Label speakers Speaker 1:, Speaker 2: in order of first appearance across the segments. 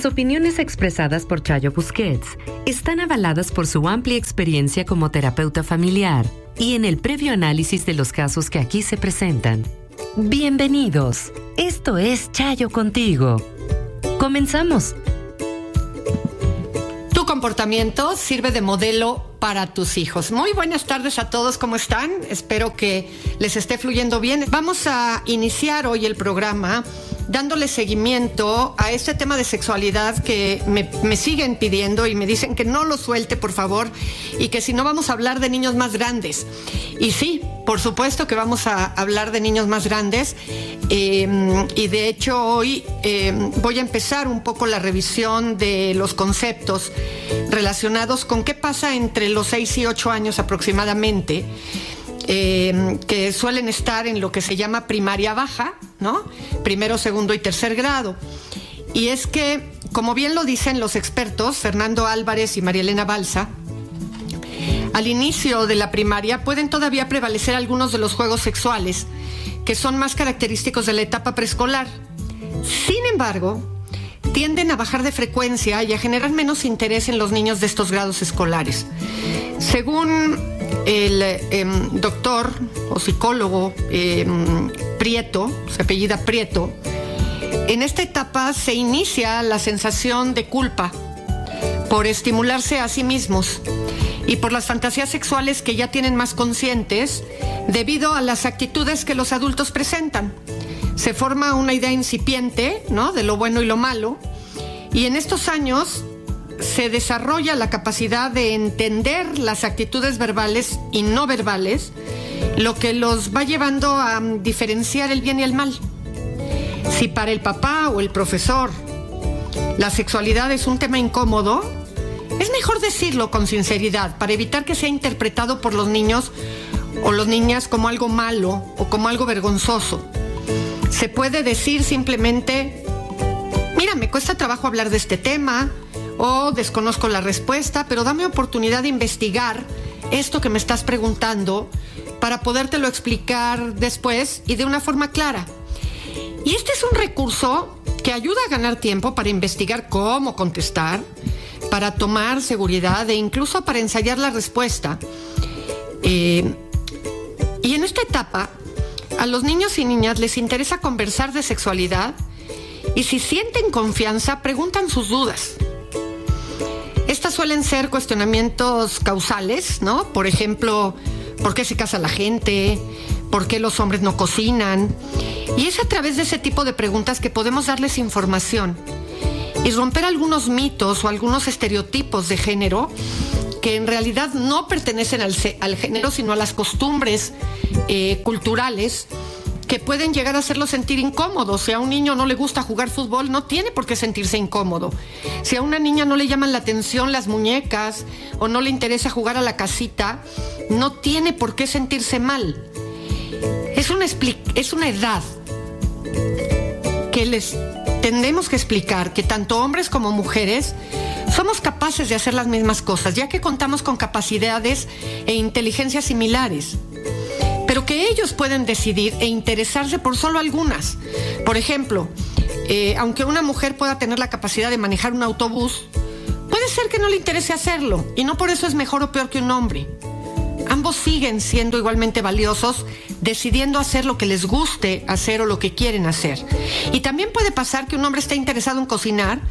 Speaker 1: Las opiniones expresadas por Chayo Busquets están avaladas por su amplia experiencia como terapeuta familiar y en el previo análisis de los casos que aquí se presentan. Bienvenidos. Esto es Chayo contigo. Comenzamos.
Speaker 2: Tu comportamiento sirve de modelo para tus hijos. Muy buenas tardes a todos, ¿cómo están? Espero que les esté fluyendo bien. Vamos a iniciar hoy el programa dándole seguimiento a este tema de sexualidad que me, siguen pidiendo y me dicen que no lo suelte, por favor, y que si no vamos a hablar de niños más grandes. Y sí, por supuesto que vamos a hablar de niños más grandes. Em, y de hecho hoy em, voy a empezar un poco la revisión de los conceptos relacionados con qué pasa entre los 6 y 8 años aproximadamente. Em, que suelen estar en lo que se llama primaria baja, ¿no? Primero, segundo y tercer grado. Y es que, como bien lo dicen los expertos, Fernando Álvarez y María Elena Balsa, al inicio de la primaria pueden todavía prevalecer algunos de los juegos sexuales que son más característicos de la etapa preescolar. Sin embargo, tienden a bajar de frecuencia y a generar menos interés en los niños de estos grados escolares. Según el em, doctor o psicólogo em, Prieto, se apellida Prieto, en esta etapa se inicia la sensación de culpa por estimularse a sí mismos y por las fantasías sexuales que ya tienen más conscientes debido a las actitudes que los adultos presentan. Se forma una idea incipiente, ¿no? De lo bueno y lo malo. Y en estos años se desarrolla la capacidad de entender las actitudes verbales y no verbales, lo que los va llevando a diferenciar el bien y el mal. Si para el papá o el profesor la sexualidad es un tema incómodo, es mejor decirlo con sinceridad para evitar que sea interpretado por los niños o las niñas como algo malo o como algo vergonzoso. Se puede decir simplemente, mira, me cuesta trabajo hablar de este tema, o desconozco la respuesta, pero dame oportunidad de investigar esto que me estás preguntando para podértelo explicar después y de una forma clara. Y este es un recurso que ayuda a ganar tiempo para investigar cómo contestar, para tomar seguridad e incluso para ensayar la respuesta. Eh, y en esta etapa, a los niños y niñas les interesa conversar de sexualidad y si sienten confianza, preguntan sus dudas. Estas suelen ser cuestionamientos causales, ¿no? Por ejemplo, ¿por qué se casa la gente? ¿Por qué los hombres no cocinan? Y es a través de ese tipo de preguntas que podemos darles información y romper algunos mitos o algunos estereotipos de género que en realidad no pertenecen al, género, sino a las costumbres eh, culturales que pueden llegar a hacerlo sentir incómodo. Si a un niño no le gusta jugar fútbol, no tiene por qué sentirse incómodo. Si a una niña no le llaman la atención las muñecas o no le interesa jugar a la casita, no tiene por qué sentirse mal. Es una, es una edad que les tenemos que explicar que tanto hombres como mujeres somos capaces de hacer las mismas cosas, ya que contamos con capacidades e inteligencias similares pero que ellos pueden decidir e interesarse por solo algunas. Por ejemplo, eh, aunque una mujer pueda tener la capacidad de manejar un autobús, puede ser que no le interese hacerlo y no por eso es mejor o peor que un hombre. Ambos siguen siendo igualmente valiosos, decidiendo hacer lo que les guste hacer o lo que quieren hacer. Y también puede pasar que un hombre esté interesado en cocinar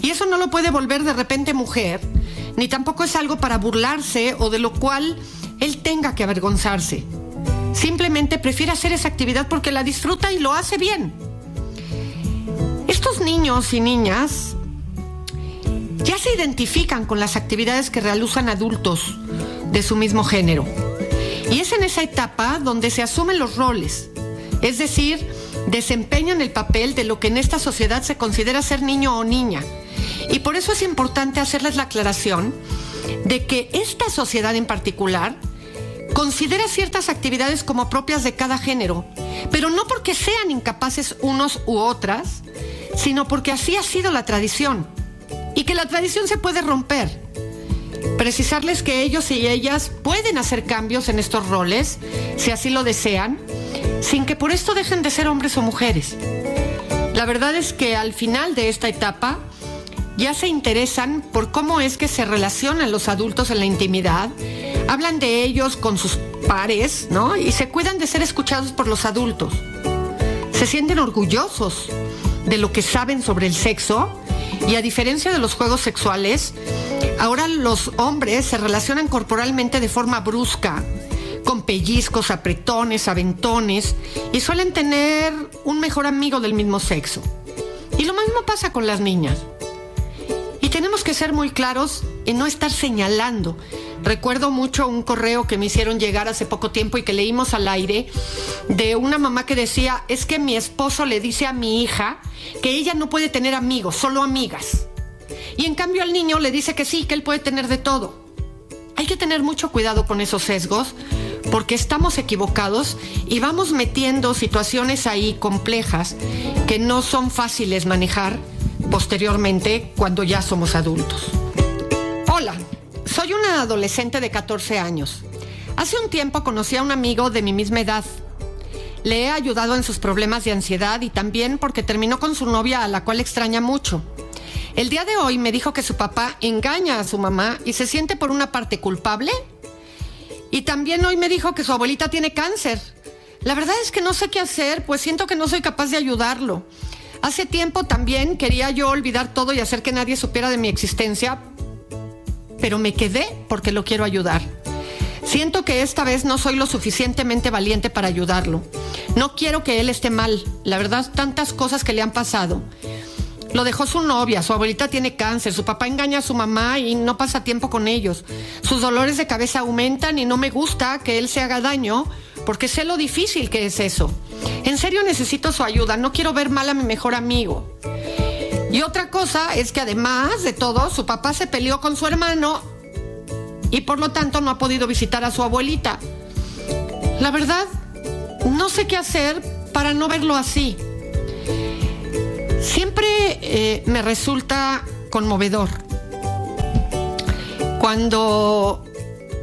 Speaker 2: y eso no lo puede volver de repente mujer, ni tampoco es algo para burlarse o de lo cual él tenga que avergonzarse. Simplemente prefiere hacer esa actividad porque la disfruta y lo hace bien. Estos niños y niñas ya se identifican con las actividades que realizan adultos de su mismo género. Y es en esa etapa donde se asumen los roles, es decir, desempeñan el papel de lo que en esta sociedad se considera ser niño o niña. Y por eso es importante hacerles la aclaración de que esta sociedad en particular considera ciertas actividades como propias de cada género, pero no porque sean incapaces unos u otras, sino porque así ha sido la tradición y que la tradición se puede romper. Precisarles que ellos y ellas pueden hacer cambios en estos roles, si así lo desean, sin que por esto dejen de ser hombres o mujeres. La verdad es que al final de esta etapa ya se interesan por cómo es que se relacionan los adultos en la intimidad, hablan de ellos con sus pares, ¿no? Y se cuidan de ser escuchados por los adultos. Se sienten orgullosos de lo que saben sobre el sexo y a diferencia de los juegos sexuales, ahora los hombres se relacionan corporalmente de forma brusca, con pellizcos, apretones, aventones y suelen tener un mejor amigo del mismo sexo. Y lo mismo pasa con las niñas. Y tenemos que ser muy claros en no estar señalando, Recuerdo mucho un correo que me hicieron llegar hace poco tiempo y que leímos al aire de una mamá que decía, es que mi esposo le dice a mi hija que ella no puede tener amigos, solo amigas. Y en cambio al niño le dice que sí, que él puede tener de todo. Hay que tener mucho cuidado con esos sesgos porque estamos equivocados y vamos metiendo situaciones ahí complejas que no son fáciles manejar posteriormente cuando ya somos adultos. Hola, soy una adolescente de 14 años. Hace un tiempo conocí a un amigo de mi misma edad. Le he ayudado en sus problemas de ansiedad y también porque terminó con su novia a la cual extraña mucho. El día de hoy me dijo que su papá engaña a su mamá y se siente por una parte culpable. Y también hoy me dijo que su abuelita tiene cáncer. La verdad es que no sé qué hacer, pues siento que no soy capaz de ayudarlo. Hace tiempo también quería yo olvidar todo y hacer que nadie supiera de mi existencia, pero me quedé porque lo quiero ayudar. Siento que esta vez no soy lo suficientemente valiente para ayudarlo. No quiero que él esté mal. La verdad, tantas cosas que le han pasado. Lo dejó su novia, su abuelita tiene cáncer, su papá engaña a su mamá y no pasa tiempo con ellos. Sus dolores de cabeza aumentan y no me gusta que él se haga daño porque sé lo difícil que es eso. En serio necesito su ayuda, no quiero ver mal a mi mejor amigo. Y otra cosa es que además de todo, su papá se peleó con su hermano y por lo tanto no ha podido visitar a su abuelita. La verdad, no sé qué hacer para no verlo así. Siempre eh, me resulta conmovedor cuando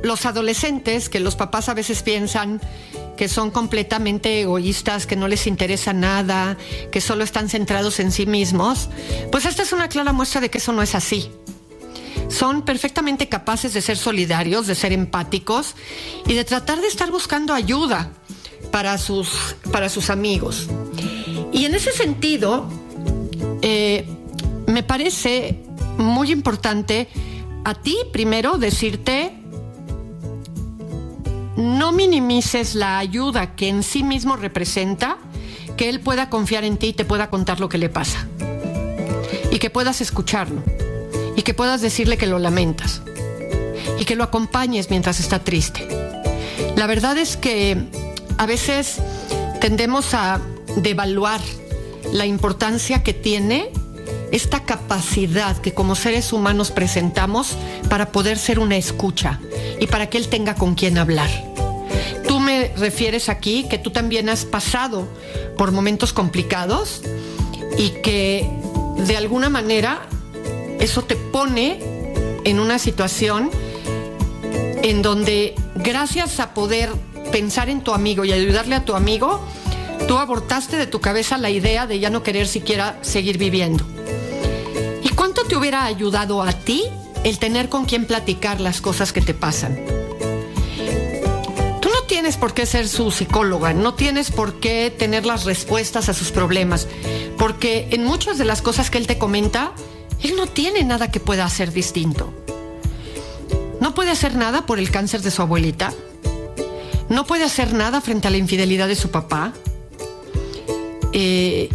Speaker 2: los adolescentes, que los papás a veces piensan que son completamente egoístas, que no les interesa nada, que solo están centrados en sí mismos, pues esta es una clara muestra de que eso no es así. Son perfectamente capaces de ser solidarios, de ser empáticos y de tratar de estar buscando ayuda para sus, para sus amigos. Y en ese sentido, eh, me parece muy importante a ti primero decirte no minimices la ayuda que en sí mismo representa que él pueda confiar en ti y te pueda contar lo que le pasa. y que puedas escucharlo y que puedas decirle que lo lamentas y que lo acompañes mientras está triste. La verdad es que a veces tendemos a devaluar la importancia que tiene esta capacidad que como seres humanos presentamos para poder ser una escucha y para que él tenga con quien hablar. Tú me refieres aquí que tú también has pasado por momentos complicados y que de alguna manera eso te pone en una situación en donde gracias a poder pensar en tu amigo y ayudarle a tu amigo, tú abortaste de tu cabeza la idea de ya no querer siquiera seguir viviendo. ¿Y cuánto te hubiera ayudado a ti el tener con quien platicar las cosas que te pasan? Tú no tienes por qué ser su psicóloga, no tienes por qué tener las respuestas a sus problemas, porque en muchas de las cosas que él te comenta, él no tiene nada que pueda hacer distinto. No puede hacer nada por el cáncer de su abuelita. No puede hacer nada frente a la infidelidad de su papá. Eh,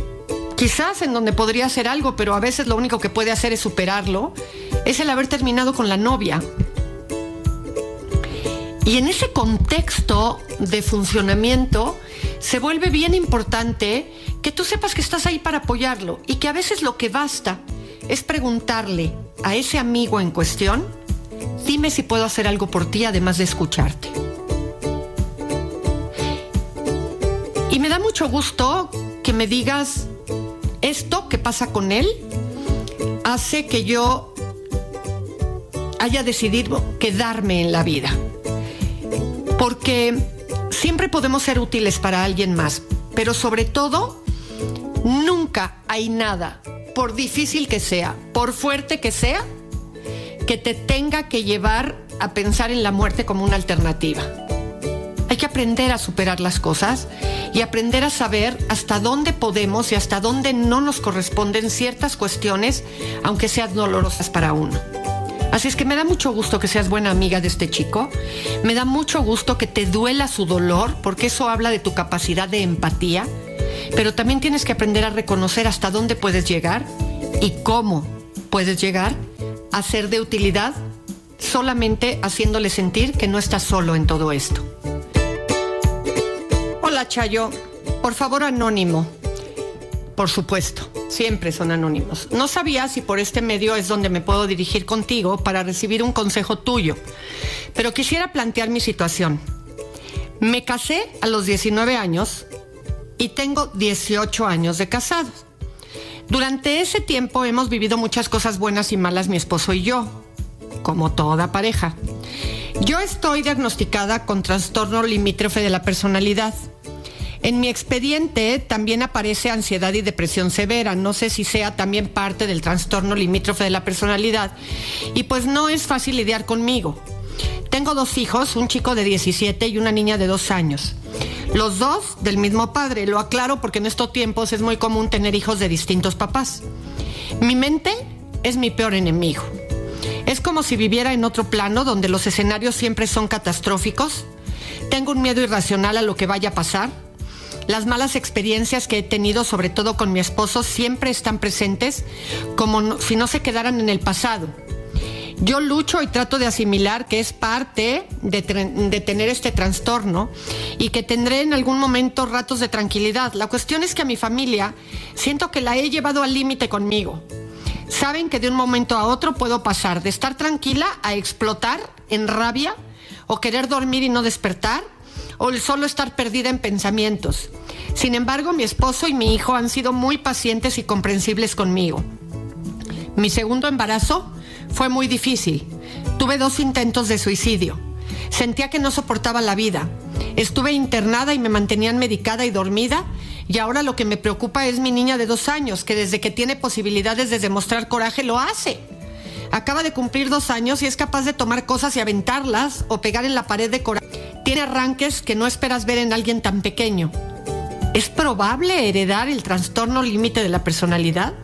Speaker 2: quizás en donde podría hacer algo, pero a veces lo único que puede hacer es superarlo, es el haber terminado con la novia. Y en ese contexto de funcionamiento se vuelve bien importante que tú sepas que estás ahí para apoyarlo y que a veces lo que basta es preguntarle a ese amigo en cuestión, dime si puedo hacer algo por ti además de escucharte. Y me da mucho gusto que me digas esto que pasa con él hace que yo haya decidido quedarme en la vida. Porque siempre podemos ser útiles para alguien más, pero sobre todo, nunca hay nada, por difícil que sea, por fuerte que sea, que te tenga que llevar a pensar en la muerte como una alternativa. Que aprender a superar las cosas y aprender a saber hasta dónde podemos y hasta dónde no nos corresponden ciertas cuestiones, aunque sean dolorosas para uno. Así es que me da mucho gusto que seas buena amiga de este chico. Me da mucho gusto que te duela su dolor, porque eso habla de tu capacidad de empatía. Pero también tienes que aprender a reconocer hasta dónde puedes llegar y cómo puedes llegar a ser de utilidad solamente haciéndole sentir que no estás solo en todo esto. Hola Chayo, por favor anónimo. Por supuesto, siempre son anónimos. No sabía si por este medio es donde me puedo dirigir contigo para recibir un consejo tuyo, pero quisiera plantear mi situación. Me casé a los 19 años y tengo 18 años de casado. Durante ese tiempo hemos vivido muchas cosas buenas y malas mi esposo y yo, como toda pareja. Yo estoy diagnosticada con trastorno limítrofe de la personalidad. En mi expediente también aparece ansiedad y depresión severa. No sé si sea también parte del trastorno limítrofe de la personalidad. Y pues no es fácil lidiar conmigo. Tengo dos hijos, un chico de 17 y una niña de 2 años. Los dos del mismo padre. Lo aclaro porque en estos tiempos es muy común tener hijos de distintos papás. Mi mente es mi peor enemigo. Es como si viviera en otro plano donde los escenarios siempre son catastróficos. Tengo un miedo irracional a lo que vaya a pasar las malas experiencias que he tenido, sobre todo con mi esposo, siempre están presentes como si no se quedaran en el pasado. Yo lucho y trato de asimilar que es parte de, de, tener este trastorno y que tendré en algún momento ratos de tranquilidad. La cuestión es que a mi familia siento que la he llevado al límite conmigo. Saben que de un momento a otro puedo pasar de estar tranquila a explotar en rabia o querer dormir y no despertar o el solo estar perdida en pensamientos. Sin embargo, mi esposo y mi hijo han sido muy pacientes y comprensibles conmigo. Mi segundo embarazo fue muy difícil. Tuve dos intentos de suicidio. Sentía que no soportaba la vida. Estuve internada y me mantenían medicada y dormida. Y ahora lo que me preocupa es mi niña de dos años, que desde que tiene posibilidades de demostrar coraje lo hace. Acaba de cumplir dos años y es capaz de tomar cosas y aventarlas o pegar en la pared de coraje. Tiene arranques que no esperas ver en alguien tan pequeño. ¿Es probable heredar el trastorno límite de la personalidad?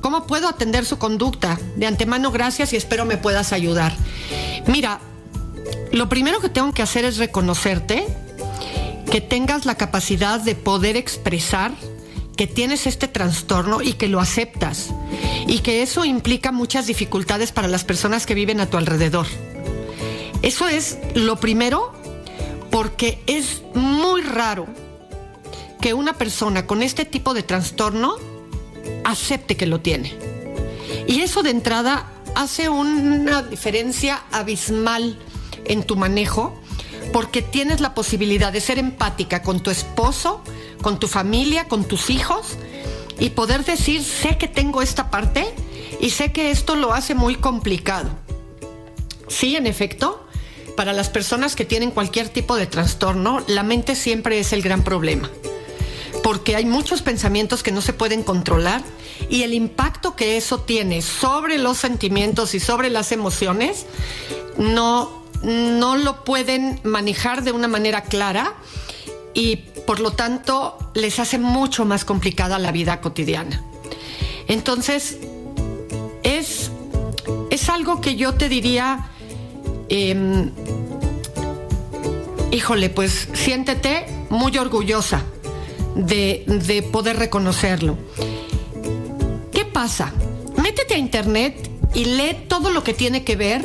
Speaker 2: ¿Cómo puedo atender su conducta? De antemano, gracias y espero me puedas ayudar. Mira, lo primero que tengo que hacer es reconocerte, que tengas la capacidad de poder expresar que tienes este trastorno y que lo aceptas y que eso implica muchas dificultades para las personas que viven a tu alrededor. Eso es lo primero porque es muy raro que una persona con este tipo de trastorno acepte que lo tiene. Y eso de entrada hace una diferencia abismal en tu manejo porque tienes la posibilidad de ser empática con tu esposo, con tu familia, con tus hijos y poder decir, sé que tengo esta parte y sé que esto lo hace muy complicado. Sí, en efecto, para las personas que tienen cualquier tipo de trastorno, la mente siempre es el gran problema, porque hay muchos pensamientos que no se pueden controlar y el impacto que eso tiene sobre los sentimientos y sobre las emociones no, no lo pueden manejar de una manera clara y por lo tanto les hace mucho más complicada la vida cotidiana. Entonces, es, es algo que yo te diría, em, híjole, pues siéntete muy orgullosa de, de poder reconocerlo. ¿Qué pasa? Métete a internet y lee todo lo que tiene que ver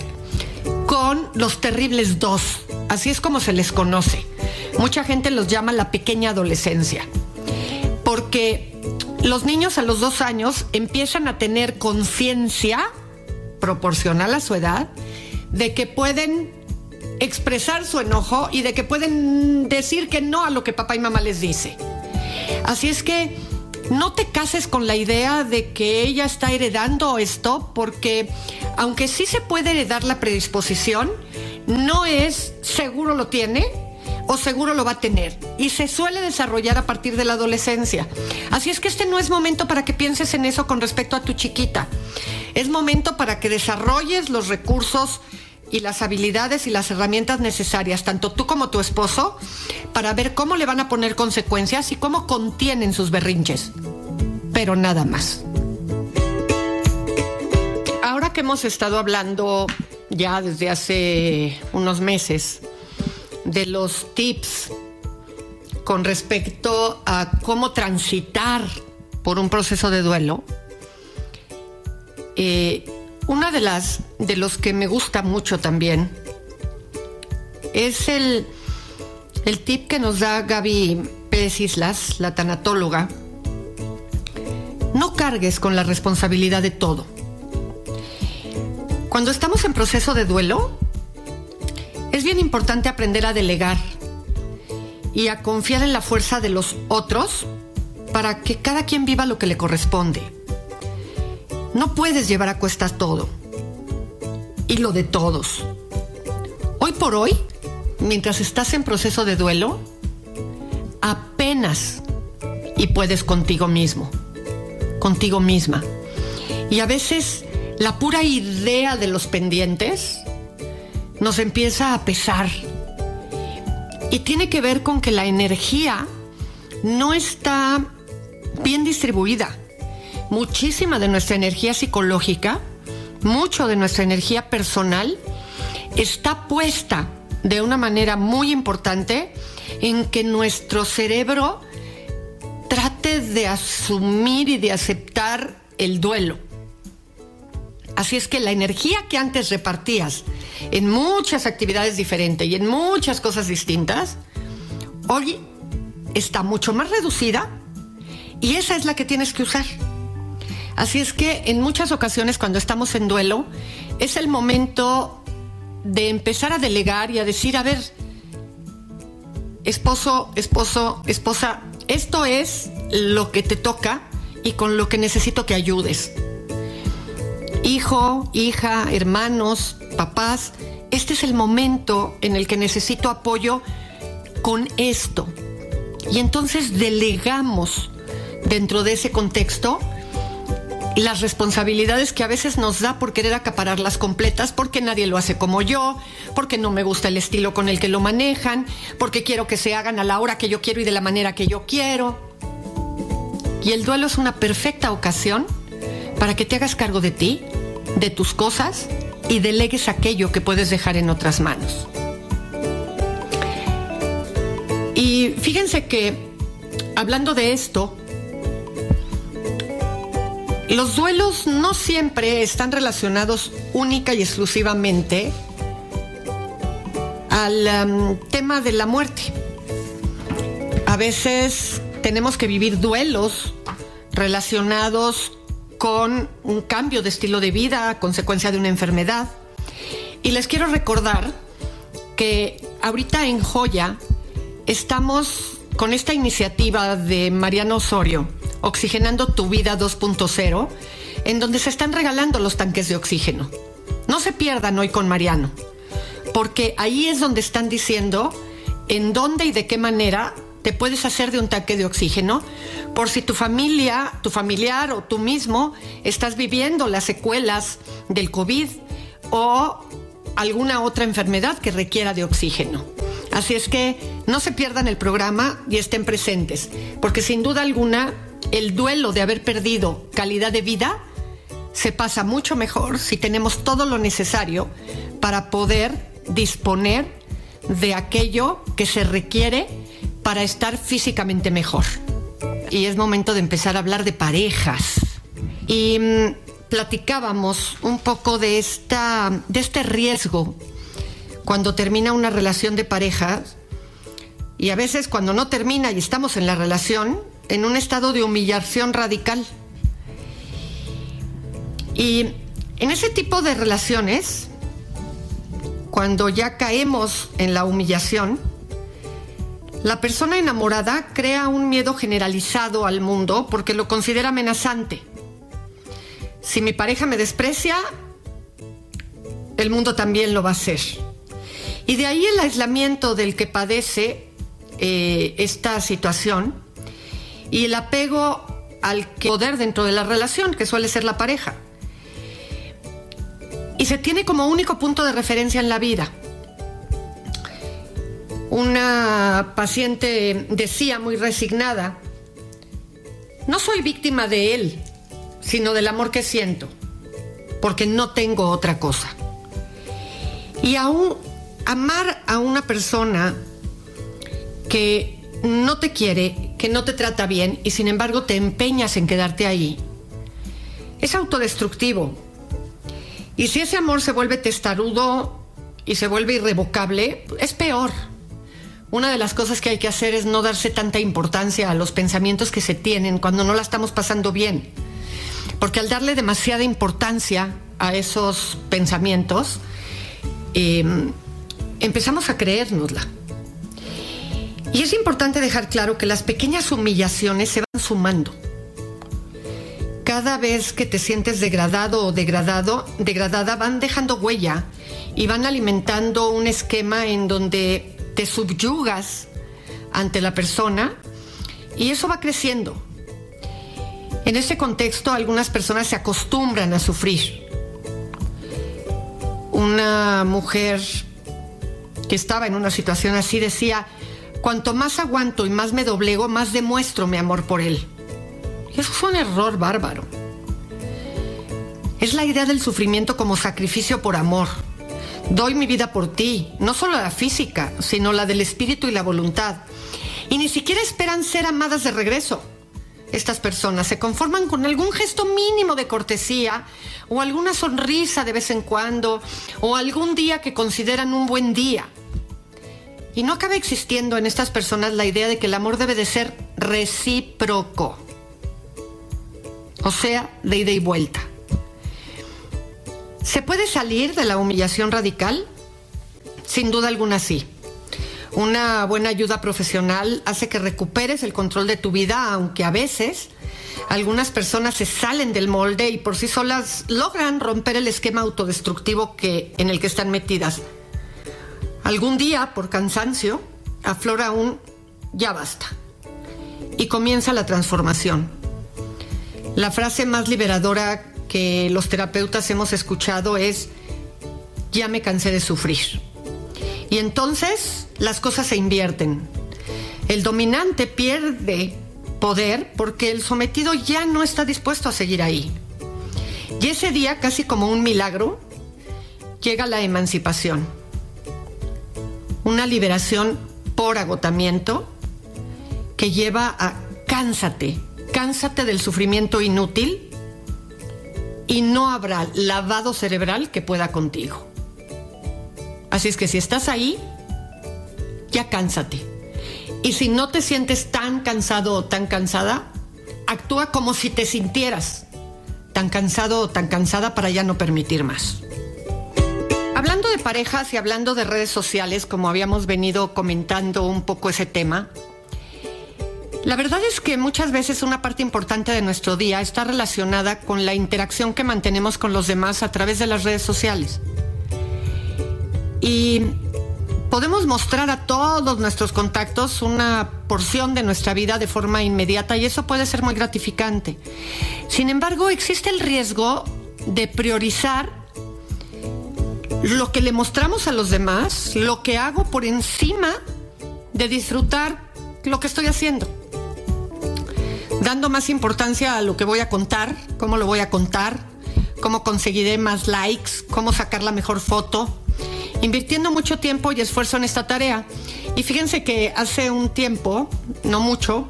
Speaker 2: con los terribles dos, así es como se les conoce. Mucha gente los llama la pequeña adolescencia, porque los niños a los dos años empiezan a tener conciencia proporcional a su edad de que pueden expresar su enojo y de que pueden decir que no a lo que papá y mamá les dice. Así es que no te cases con la idea de que ella está heredando esto, porque aunque sí se puede heredar la predisposición, no es seguro lo tiene o seguro lo va a tener. Y se suele desarrollar a partir de la adolescencia. Así es que este no es momento para que pienses en eso con respecto a tu chiquita. Es momento para que desarrolles los recursos y las habilidades y las herramientas necesarias, tanto tú como tu esposo, para ver cómo le van a poner consecuencias y cómo contienen sus berrinches. Pero nada más. Ahora que hemos estado hablando ya desde hace unos meses de los tips con respecto a cómo transitar por un proceso de duelo, eh, una de las de los que me gusta mucho también es el, el tip que nos da Gaby Pérez Islas, la tanatóloga. No cargues con la responsabilidad de todo. Cuando estamos en proceso de duelo, es bien importante aprender a delegar y a confiar en la fuerza de los otros para que cada quien viva lo que le corresponde. No puedes llevar a cuestas todo y lo de todos. Hoy por hoy, mientras estás en proceso de duelo, apenas y puedes contigo mismo, contigo misma. Y a veces la pura idea de los pendientes nos empieza a pesar. Y tiene que ver con que la energía no está bien distribuida muchísima de nuestra energía psicológica, mucho de nuestra energía personal, está puesta de una manera muy importante en que nuestro cerebro trate de asumir y de aceptar el duelo. Así es que la energía que antes repartías en muchas actividades diferentes y en muchas cosas distintas, hoy está mucho más reducida y esa es la que tienes que usar. Así es que en muchas ocasiones cuando estamos en duelo es el momento de empezar a delegar y a decir, a ver, esposo, esposo, esposa, esto es lo que te toca y con lo que necesito que ayudes. Hijo, hija, hermanos, papás, este es el momento en el que necesito apoyo con esto. Y entonces delegamos dentro de ese contexto las responsabilidades que a veces nos da por querer acapararlas completas, porque nadie lo hace como yo, porque no me gusta el estilo con el que lo manejan, porque quiero que se hagan a la hora que yo quiero y de la manera que yo quiero. Y el duelo es una perfecta ocasión para que te hagas cargo de ti, de tus cosas y delegues aquello que puedes dejar en otras manos. Y fíjense que, hablando de esto, Los duelos no siempre están relacionados única y exclusivamente al um, tema de la muerte. A veces tenemos que vivir duelos relacionados con un cambio de estilo de vida consecuencia de una enfermedad. Y les quiero recordar que ahorita en Joya estamos con esta iniciativa de Mariano Osorio, Oxigenando tu vida 2.0, en donde se están regalando los tanques de oxígeno. No se pierdan hoy con Mariano, porque ahí es donde están diciendo en dónde y de qué manera te puedes hacer de un tanque de oxígeno por si tu familia, tu familiar o tú mismo estás viviendo las secuelas del COVID o alguna otra enfermedad que requiera de oxígeno. Así es que no se pierdan el programa y estén presentes, porque sin duda alguna el duelo de haber perdido calidad de vida se pasa mucho mejor si tenemos todo lo necesario para poder disponer de aquello que se requiere para estar físicamente mejor. Y es momento de empezar a hablar de parejas. Y mm, platicábamos un poco de, esta, de este riesgo cuando termina una relación de pareja y a veces cuando no termina y estamos en la relación, en un estado de humillación radical. Y en ese tipo de relaciones, cuando ya caemos en la humillación, la persona enamorada crea un miedo generalizado al mundo porque lo considera amenazante. Si mi pareja me desprecia, el mundo también lo va a hacer. Y de ahí el aislamiento del que padece eh, esta situación y el apego al poder dentro de la relación, que suele ser la pareja. Y se tiene como único punto de referencia en la vida. Una paciente decía muy resignada, no soy víctima de él, sino del amor que siento, porque no tengo otra cosa. Y aún amar a una persona que no te quiere, que no te trata bien y sin embargo te empeñas en quedarte ahí, es autodestructivo. Y si ese amor se vuelve testarudo y se vuelve irrevocable, es peor. Una de las cosas que hay que hacer es no darse tanta importancia a los pensamientos que se tienen cuando no la estamos pasando bien. Porque al darle demasiada importancia a esos pensamientos, eh, empezamos a creérnosla. Y es importante dejar claro que las pequeñas humillaciones se van sumando. Cada vez que te sientes degradado o degradado, degradada, van dejando huella y van alimentando un esquema en donde te subyugas ante la persona y eso va creciendo. En ese contexto, algunas personas se acostumbran a sufrir. Una mujer que estaba en una situación así decía, cuanto más aguanto y más me doblego, más demuestro mi amor por él. Eso fue un error bárbaro. Es la idea del sufrimiento como sacrificio por amor. Doy mi vida por ti, no solo la física, sino la del espíritu y la voluntad. Y ni siquiera esperan ser amadas de regreso. Estas personas se conforman con algún gesto mínimo de cortesía o alguna sonrisa de vez en cuando o algún día que consideran un buen día. Y no acaba existiendo en estas personas la idea de que el amor debe de ser recíproco. O sea, de ida y vuelta. ¿Se puede salir de la humillación radical? Sin duda alguna sí. Una buena ayuda profesional hace que recuperes el control de tu vida, aunque a veces algunas personas se salen del molde y por sí solas logran romper el esquema autodestructivo que, en el que están metidas. Algún día, por cansancio, aflora un ya basta y comienza la transformación. La frase más liberadora que los terapeutas hemos escuchado es, ya me cansé de sufrir. Y entonces las cosas se invierten. El dominante pierde poder porque el sometido ya no está dispuesto a seguir ahí. Y ese día, casi como un milagro, llega la emancipación una liberación por agotamiento que lleva a cánsate, cánsate del sufrimiento inútil y no habrá lavado cerebral que pueda contigo. Así es que si estás ahí, ya cánsate. Y si no te sientes tan cansado o tan cansada, actúa como si te sintieras tan cansado o tan cansada para ya no permitir más. Hablando de parejas y hablando de redes sociales, como habíamos venido comentando un poco ese tema, la verdad es que muchas veces una parte importante de nuestro día está relacionada con la interacción que mantenemos con los demás a través de las redes sociales. Y podemos mostrar a todos nuestros contactos una porción de nuestra vida de forma inmediata y eso puede ser muy gratificante. Sin embargo, existe el riesgo de priorizar lo que le mostramos a los demás, lo que hago por encima de disfrutar lo que estoy haciendo dando más importancia a lo que voy a contar, cómo lo voy a contar, cómo conseguiré más likes, cómo sacar la mejor foto, invirtiendo mucho tiempo y esfuerzo en esta tarea. Y fíjense que hace un tiempo, no mucho,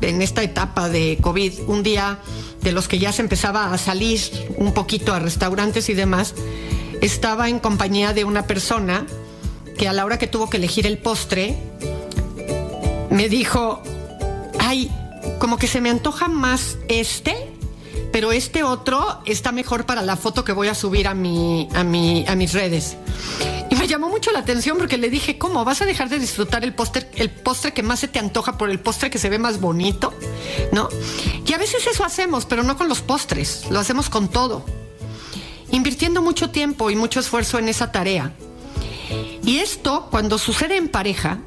Speaker 2: en esta etapa de COVID, un día de los que ya se empezaba a salir un poquito a restaurantes y demás, estaba en compañía de una persona que a la hora que tuvo que elegir el postre, me dijo, ay, como que se me antoja más este, pero este otro está mejor para la foto que voy a subir a, mi, a, mi, a mis redes. Y me llamó mucho la atención porque le dije, ¿cómo? ¿Vas a dejar de disfrutar el postre, el postre que más se te antoja por el postre que se ve más bonito? ¿No? Y a veces eso hacemos, pero no con los postres, lo hacemos con todo. Invirtiendo mucho tiempo y mucho esfuerzo en esa tarea. Y esto, cuando sucede en pareja,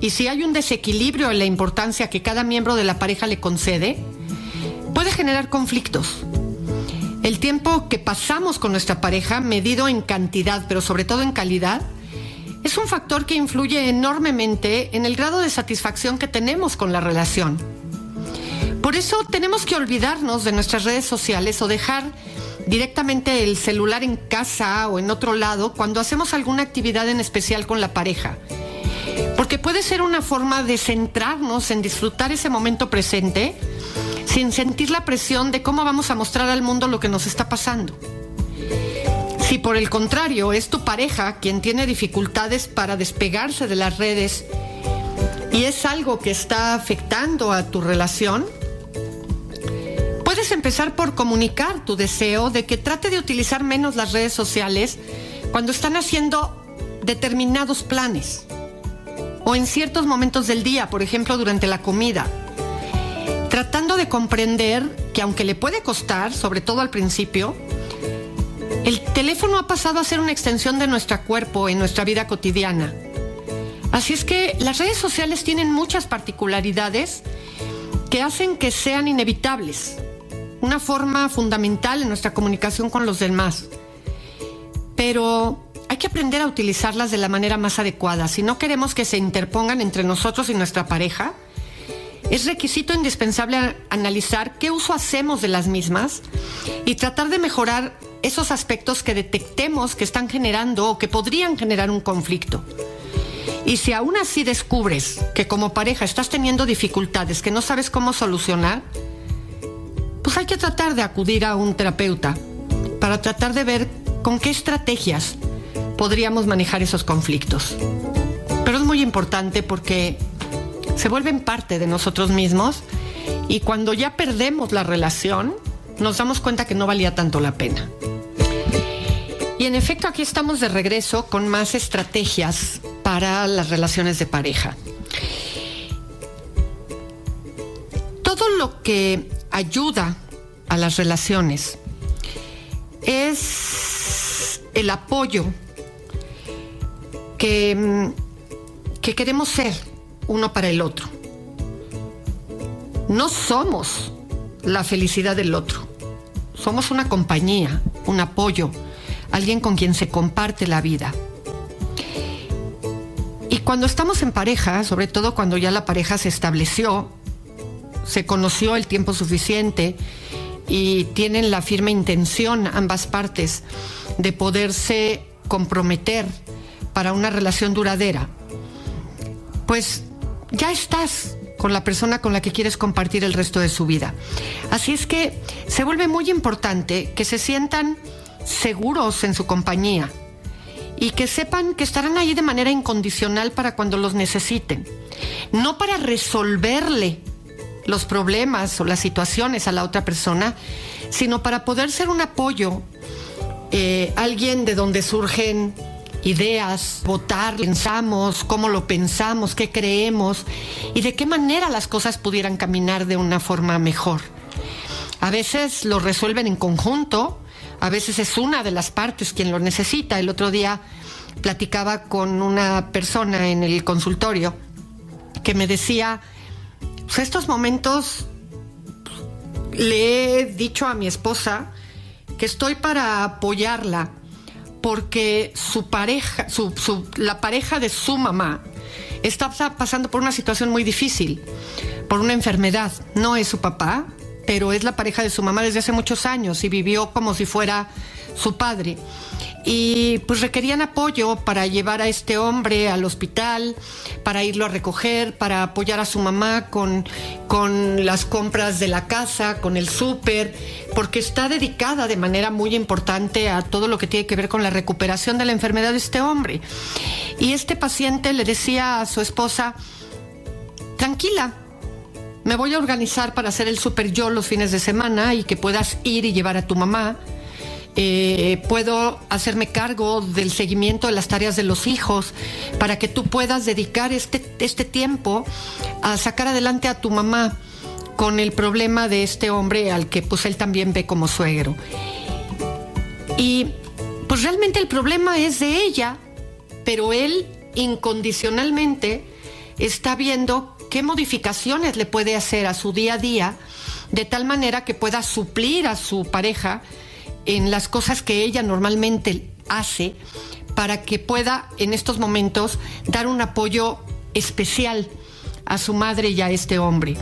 Speaker 2: y si hay un desequilibrio en la importancia que cada miembro de la pareja le concede, puede generar conflictos. El tiempo que pasamos con nuestra pareja, medido en cantidad, pero sobre todo en calidad, es un factor que influye enormemente en el grado de satisfacción que tenemos con la relación. Por eso tenemos que olvidarnos de nuestras redes sociales o dejar directamente el celular en casa o en otro lado cuando hacemos alguna actividad en especial con la pareja porque puede ser una forma de centrarnos en disfrutar ese momento presente sin sentir la presión de cómo vamos a mostrar al mundo lo que nos está pasando. Si por el contrario es tu pareja quien tiene dificultades para despegarse de las redes y es algo que está afectando a tu relación, puedes empezar por comunicar tu deseo de que trate de utilizar menos las redes sociales cuando están haciendo determinados planes o en ciertos momentos del día, por ejemplo durante la comida, tratando de comprender que aunque le puede costar, sobre todo al principio, el teléfono ha pasado a ser una extensión de nuestro cuerpo en nuestra vida cotidiana. Así es que las redes sociales tienen muchas particularidades que hacen que sean inevitables, una forma fundamental en nuestra comunicación con los demás. Pero hay que aprender a utilizarlas de la manera más adecuada. Si no queremos que se interpongan entre nosotros y nuestra pareja, es requisito indispensable analizar qué uso hacemos de las mismas y tratar de mejorar esos aspectos que detectemos que están generando o que podrían generar un conflicto. Y si aún así descubres que como pareja estás teniendo dificultades que no sabes cómo solucionar, pues hay que tratar de acudir a un terapeuta para tratar de ver con qué estrategias podríamos manejar esos conflictos. Pero es muy importante porque se vuelven parte de nosotros mismos y cuando ya perdemos la relación, nos damos cuenta que no valía tanto la pena. Y en efecto aquí estamos de regreso con más estrategias para las relaciones de pareja. Todo lo que ayuda a las relaciones es el apoyo que, que queremos ser uno para el otro. No somos la felicidad del otro. Somos una compañía, un apoyo, alguien con quien se comparte la vida. Y cuando estamos en pareja, sobre todo cuando ya la pareja se estableció, se conoció el tiempo suficiente y tienen la firme intención ambas partes de poderse comprometer para una relación duradera, pues ya estás con la persona con la que quieres compartir el resto de su vida. Así es que se vuelve muy importante que se sientan seguros en su compañía y que sepan que estarán ahí de manera incondicional para cuando los necesiten, no para resolverle los problemas o las situaciones a la otra persona, sino para poder ser un apoyo, eh, alguien de donde surgen ideas, votar, pensamos, cómo lo pensamos, qué creemos y de qué manera las cosas pudieran caminar de una forma mejor. A veces lo resuelven en conjunto, a veces es una de las partes quien lo necesita. El otro día platicaba con una persona en el consultorio que me decía, pues estos momentos le he dicho a mi esposa que estoy para apoyarla porque su pareja, la pareja de su mamá está pasando por una situación muy difícil, por una enfermedad. No es su papá, pero es la pareja de su mamá desde hace muchos años y vivió como si fuera su padre y pues requerían apoyo para llevar a este hombre al hospital, para irlo a recoger, para apoyar a su mamá con, con las compras de la casa, con el súper, porque está dedicada de manera muy importante a todo lo que tiene que ver con la recuperación de la enfermedad de este hombre. Y este paciente le decía a su esposa, tranquila, me voy a organizar para hacer el súper yo los fines de semana y que puedas ir y llevar a tu mamá eh, puedo hacerme cargo del seguimiento de las tareas de los hijos, para que tú puedas dedicar este, este tiempo a sacar adelante a tu mamá con el problema de este hombre al que pues él también ve como suegro. Y pues realmente el problema es de ella, pero él incondicionalmente está viendo qué modificaciones le puede hacer a su día a día de tal manera que pueda suplir a su pareja en las cosas que ella normalmente hace para que pueda en estos momentos dar un apoyo especial a su madre y a este hombre.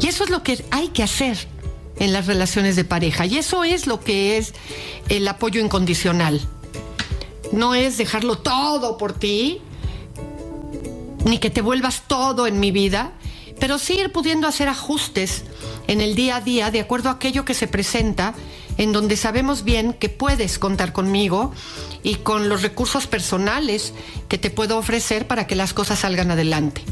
Speaker 2: Y eso es lo que hay que hacer en las relaciones de pareja. Y eso es lo que es el apoyo incondicional. No es dejarlo todo por ti, ni que te vuelvas todo en mi vida, pero sí ir pudiendo hacer ajustes en el día a día de acuerdo a aquello que se presenta en donde sabemos bien que puedes contar conmigo y con los recursos personales que te puedo ofrecer para que las cosas salgan adelante.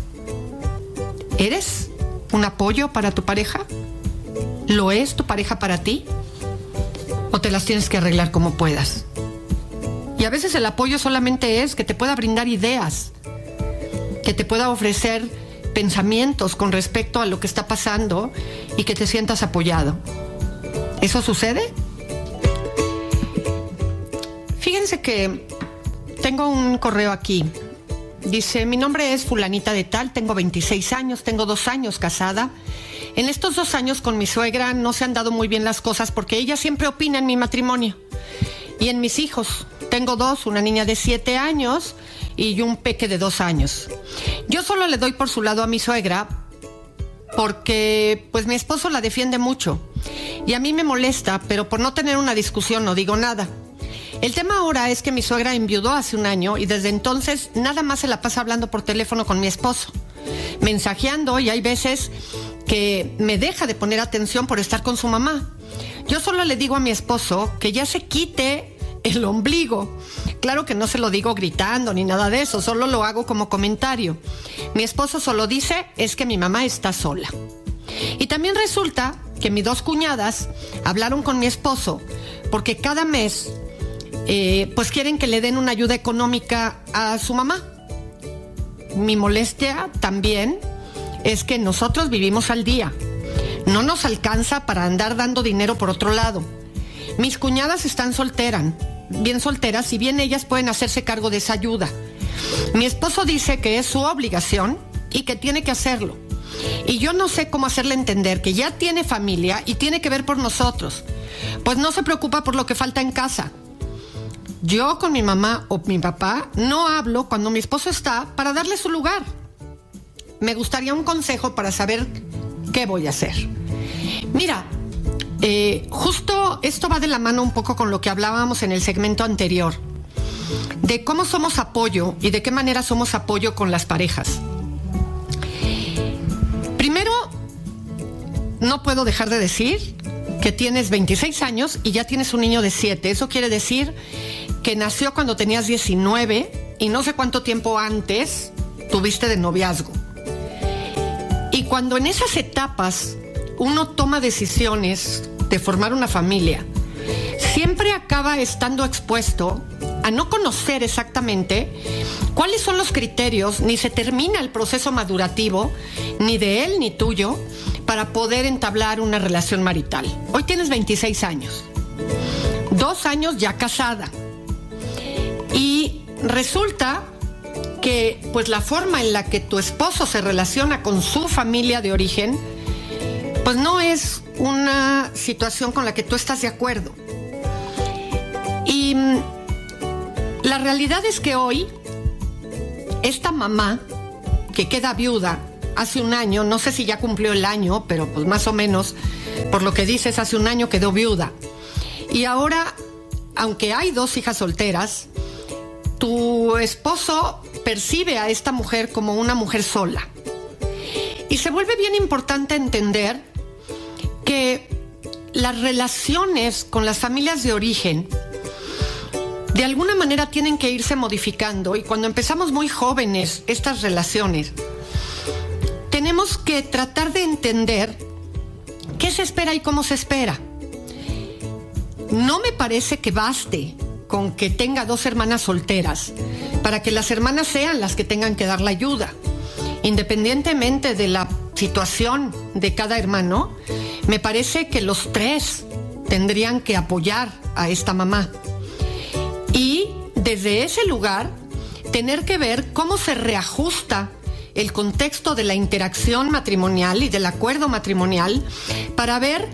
Speaker 2: ¿Eres un apoyo para tu pareja? ¿Lo es tu pareja para ti? ¿O te las tienes que arreglar como puedas? Y a veces el apoyo solamente es que te pueda brindar ideas, que te pueda ofrecer pensamientos con respecto a lo que está pasando y que te sientas apoyado. ¿Eso sucede? Fíjense que tengo un correo aquí. Dice, mi nombre es fulanita de tal, tengo 26 años, tengo dos años casada. En estos dos años con mi suegra no se han dado muy bien las cosas porque ella siempre opina en mi matrimonio y en mis hijos. Tengo dos, una niña de siete años y un peque de dos años. Yo solo le doy por su lado a mi suegra porque pues mi esposo la defiende mucho y a mí me molesta, pero por no tener una discusión no digo nada. El tema ahora es que mi suegra enviudó hace un año y desde entonces nada más se la pasa hablando por teléfono con mi esposo, mensajeando y hay veces que me deja de poner atención por estar con su mamá. Yo solo le digo a mi esposo que ya se quite el ombligo. Claro que no se lo digo gritando ni nada de eso, solo lo hago como comentario. Mi esposo solo dice es que mi mamá está sola. Y también resulta que mis dos cuñadas hablaron con mi esposo porque cada mes eh, pues quieren que le den una ayuda económica a su mamá. Mi molestia también es que nosotros vivimos al día. No nos alcanza para andar dando dinero por otro lado. Mis cuñadas están solteras, bien solteras, y bien ellas pueden hacerse cargo de esa ayuda. Mi esposo dice que es su obligación y que tiene que hacerlo. Y yo no sé cómo hacerle entender que ya tiene familia y tiene que ver por nosotros. Pues no se preocupa por lo que falta en casa. Yo con mi mamá o mi papá no hablo cuando mi esposo está para darle su lugar. Me gustaría un consejo para saber qué voy a hacer. Mira, eh, justo esto va de la mano un poco con lo que hablábamos en el segmento anterior, de cómo somos apoyo y de qué manera somos apoyo con las parejas. no puedo dejar de decir que tienes 26 años y ya tienes un niño de 7. Eso quiere decir que nació cuando tenías 19 y no sé cuánto tiempo antes tuviste de noviazgo. Y cuando en esas etapas uno toma decisiones de formar una familia, siempre acaba estando expuesto a no conocer exactamente cuáles son los criterios, ni se termina el proceso madurativo, ni de él ni tuyo, para poder entablar una relación marital. Hoy tienes 26 años, dos años ya casada. Y resulta que pues la forma en la que tu esposo se relaciona con su familia de origen, pues no es una situación con la que tú estás de acuerdo. Y mm, la realidad es que hoy esta mamá que queda viuda hace un año, no sé si ya cumplió el año, pero pues más o menos, por lo que dices, hace un año quedó viuda. Y ahora, aunque hay dos hijas solteras, tu esposo percibe a esta mujer como una mujer sola. Y se vuelve bien importante entender las relaciones con las familias de origen de alguna manera tienen que irse modificando y cuando empezamos muy jóvenes estas relaciones, tenemos que tratar de entender qué se espera y cómo se espera. No me parece que baste con que tenga dos hermanas solteras para que las hermanas sean las que tengan que dar la ayuda. Independientemente de la situación de cada hermano, me parece que los tres tendrían que apoyar a esta mamá. Y desde ese lugar, tener que ver cómo se reajusta el contexto de la interacción matrimonial y del acuerdo matrimonial para ver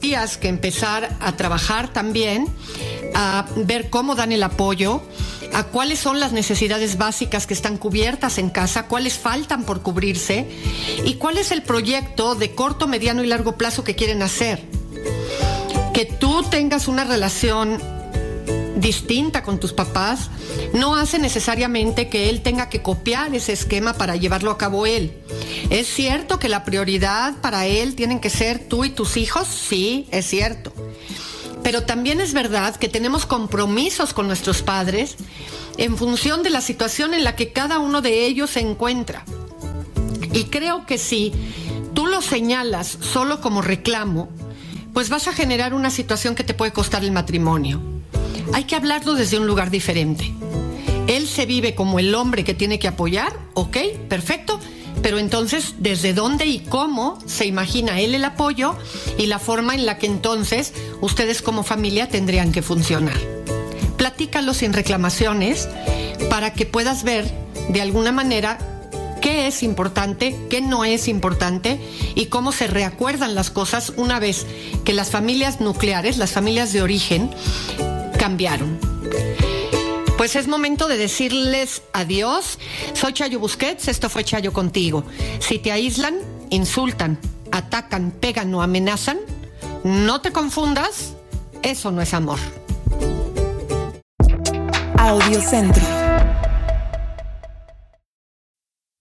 Speaker 2: días que empezar a trabajar también, a ver cómo dan el apoyo, a cuáles son las necesidades básicas que están cubiertas en casa, cuáles faltan por cubrirse y cuál es el proyecto de corto, mediano y largo plazo que quieren hacer. Que tú tengas una relación distinta con tus papás no hace necesariamente que él tenga que copiar ese esquema para llevarlo a cabo él. ¿Es cierto que la prioridad para él tienen que ser tú y tus hijos? Sí, es cierto. Pero también es verdad que tenemos compromisos con nuestros padres en función de la situación en la que cada uno de ellos se encuentra. Y creo que si tú lo señalas solo como reclamo, pues vas a generar una situación que te puede costar el matrimonio. Hay que hablarlo desde un lugar diferente. Él se vive como el hombre que tiene que apoyar, ok, perfecto, pero entonces, ¿desde dónde y cómo se imagina él el apoyo y la forma en la que entonces ustedes como familia tendrían que funcionar? Platícalo sin reclamaciones para que puedas ver de alguna manera qué es importante, qué no es importante y cómo se reacuerdan las cosas una vez que las familias nucleares, las familias de origen, cambiaron. Pues es momento de decirles adiós. Soy Chayo Busquets, esto fue Chayo contigo. Si te aíslan, insultan, atacan, pegan o amenazan, no te confundas, eso no es amor.
Speaker 3: Audio